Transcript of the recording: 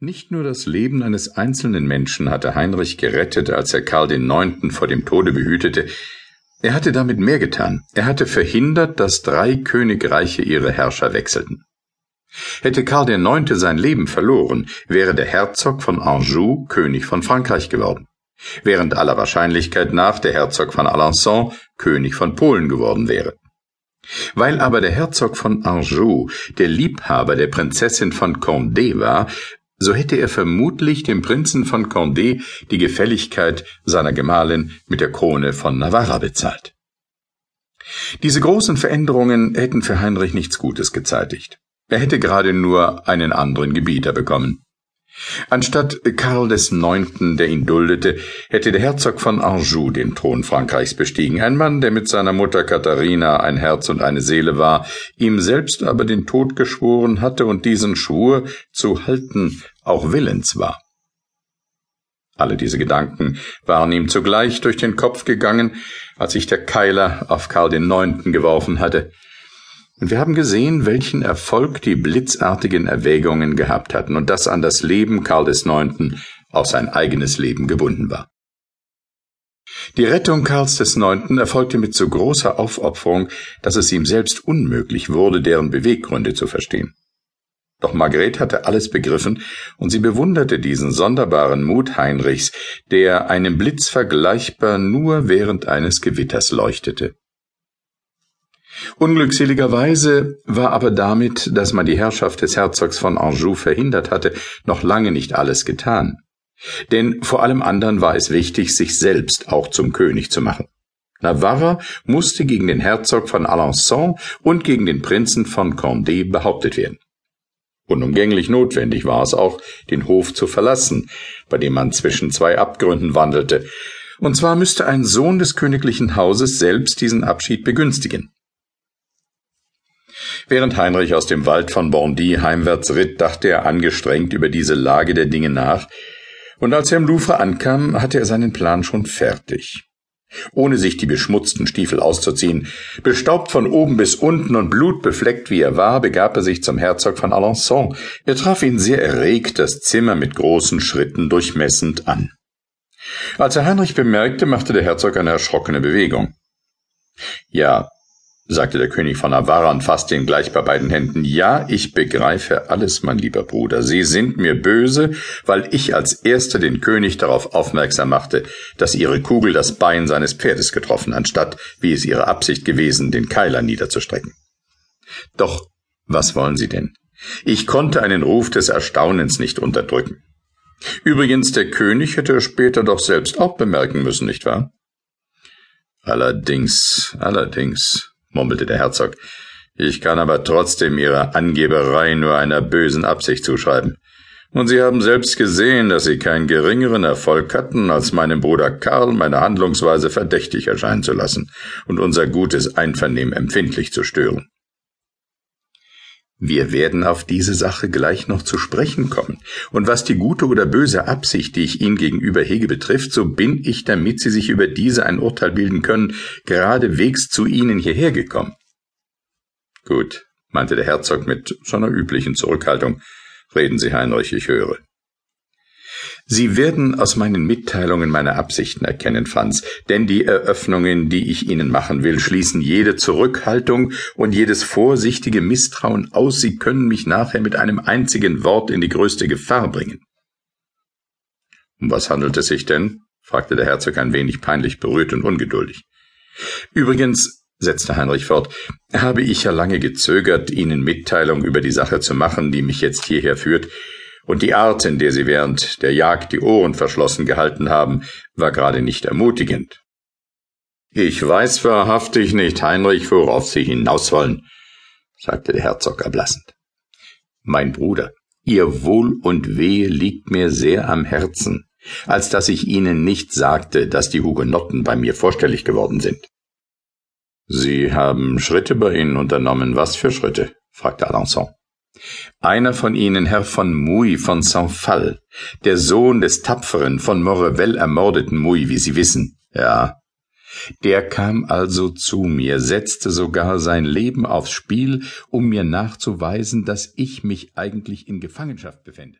Nicht nur das Leben eines einzelnen Menschen hatte Heinrich gerettet, als er Karl IX. vor dem Tode behütete, er hatte damit mehr getan. Er hatte verhindert, dass drei Königreiche ihre Herrscher wechselten. Hätte Karl IX. sein Leben verloren, wäre der Herzog von Anjou König von Frankreich geworden, während aller Wahrscheinlichkeit nach der Herzog von Alençon König von Polen geworden wäre. Weil aber der Herzog von Anjou der Liebhaber der Prinzessin von Condé war, so hätte er vermutlich dem Prinzen von Condé die Gefälligkeit seiner Gemahlin mit der Krone von Navarra bezahlt. Diese großen Veränderungen hätten für Heinrich nichts Gutes gezeitigt. Er hätte gerade nur einen anderen Gebieter bekommen. Anstatt Karl des Neunten, der ihn duldete, hätte der Herzog von Anjou den Thron Frankreichs bestiegen, ein Mann, der mit seiner Mutter Katharina ein Herz und eine Seele war, ihm selbst aber den Tod geschworen hatte und diesen Schwur zu halten auch willens war. Alle diese Gedanken waren ihm zugleich durch den Kopf gegangen, als sich der Keiler auf Karl den Neunten geworfen hatte. Und wir haben gesehen, welchen Erfolg die blitzartigen Erwägungen gehabt hatten und dass an das Leben Karl des Neunten auch sein eigenes Leben gebunden war. Die Rettung Karls des Neunten erfolgte mit so großer Aufopferung, dass es ihm selbst unmöglich wurde, deren Beweggründe zu verstehen. Doch Margret hatte alles begriffen, und sie bewunderte diesen sonderbaren Mut Heinrichs, der einem Blitz vergleichbar nur während eines Gewitters leuchtete. Unglückseligerweise war aber damit, dass man die Herrschaft des Herzogs von Anjou verhindert hatte, noch lange nicht alles getan. Denn vor allem anderen war es wichtig, sich selbst auch zum König zu machen. Navarra musste gegen den Herzog von Alençon und gegen den Prinzen von Condé behauptet werden. Unumgänglich notwendig war es auch, den Hof zu verlassen, bei dem man zwischen zwei Abgründen wandelte, und zwar müsste ein Sohn des königlichen Hauses selbst diesen Abschied begünstigen. Während Heinrich aus dem Wald von Bondy heimwärts ritt, dachte er angestrengt über diese Lage der Dinge nach, und als er im Louvre ankam, hatte er seinen Plan schon fertig. Ohne sich die beschmutzten Stiefel auszuziehen, bestaubt von oben bis unten und blutbefleckt wie er war, begab er sich zum Herzog von Alençon. Er traf ihn sehr erregt, das Zimmer mit großen Schritten durchmessend an. Als er Heinrich bemerkte, machte der Herzog eine erschrockene Bewegung. Ja, sagte der König von Navarra und fasste ihn gleich bei beiden Händen. Ja, ich begreife alles, mein lieber Bruder. Sie sind mir böse, weil ich als erster den König darauf aufmerksam machte, dass ihre Kugel das Bein seines Pferdes getroffen, anstatt, wie es ihre Absicht gewesen, den Keiler niederzustrecken. Doch was wollen Sie denn? Ich konnte einen Ruf des Erstaunens nicht unterdrücken. Übrigens, der König hätte später doch selbst auch bemerken müssen, nicht wahr? Allerdings, allerdings, murmelte der Herzog. Ich kann aber trotzdem Ihrer Angeberei nur einer bösen Absicht zuschreiben. Und Sie haben selbst gesehen, dass Sie keinen geringeren Erfolg hatten, als meinem Bruder Karl meine Handlungsweise verdächtig erscheinen zu lassen und unser gutes Einvernehmen empfindlich zu stören. Wir werden auf diese Sache gleich noch zu sprechen kommen. Und was die gute oder böse Absicht, die ich Ihnen gegenüber hege, betrifft, so bin ich, damit Sie sich über diese ein Urteil bilden können, geradewegs zu Ihnen hierher gekommen. Gut, meinte der Herzog mit seiner üblichen Zurückhaltung. Reden Sie, Heinrich, ich höre. Sie werden aus meinen Mitteilungen meine Absichten erkennen, Franz, denn die Eröffnungen, die ich Ihnen machen will, schließen jede Zurückhaltung und jedes vorsichtige Misstrauen aus. Sie können mich nachher mit einem einzigen Wort in die größte Gefahr bringen. Um was handelt es sich denn? fragte der Herzog ein wenig peinlich berührt und ungeduldig. Übrigens, setzte Heinrich fort, habe ich ja lange gezögert, Ihnen Mitteilung über die Sache zu machen, die mich jetzt hierher führt, und die Art, in der sie während der Jagd die Ohren verschlossen gehalten haben, war gerade nicht ermutigend. Ich weiß wahrhaftig nicht, Heinrich, worauf Sie hinaus wollen, sagte der Herzog erblassend. Mein Bruder, Ihr Wohl und Wehe liegt mir sehr am Herzen, als dass ich Ihnen nicht sagte, dass die Hugenotten bei mir vorstellig geworden sind. Sie haben Schritte bei Ihnen unternommen. Was für Schritte? fragte Alençon. Einer von ihnen, Herr von Mouy von Saint-Phal, der Sohn des tapferen, von Morrevel ermordeten Mouy, wie Sie wissen. Ja. Der kam also zu mir, setzte sogar sein Leben aufs Spiel, um mir nachzuweisen, dass ich mich eigentlich in Gefangenschaft befände.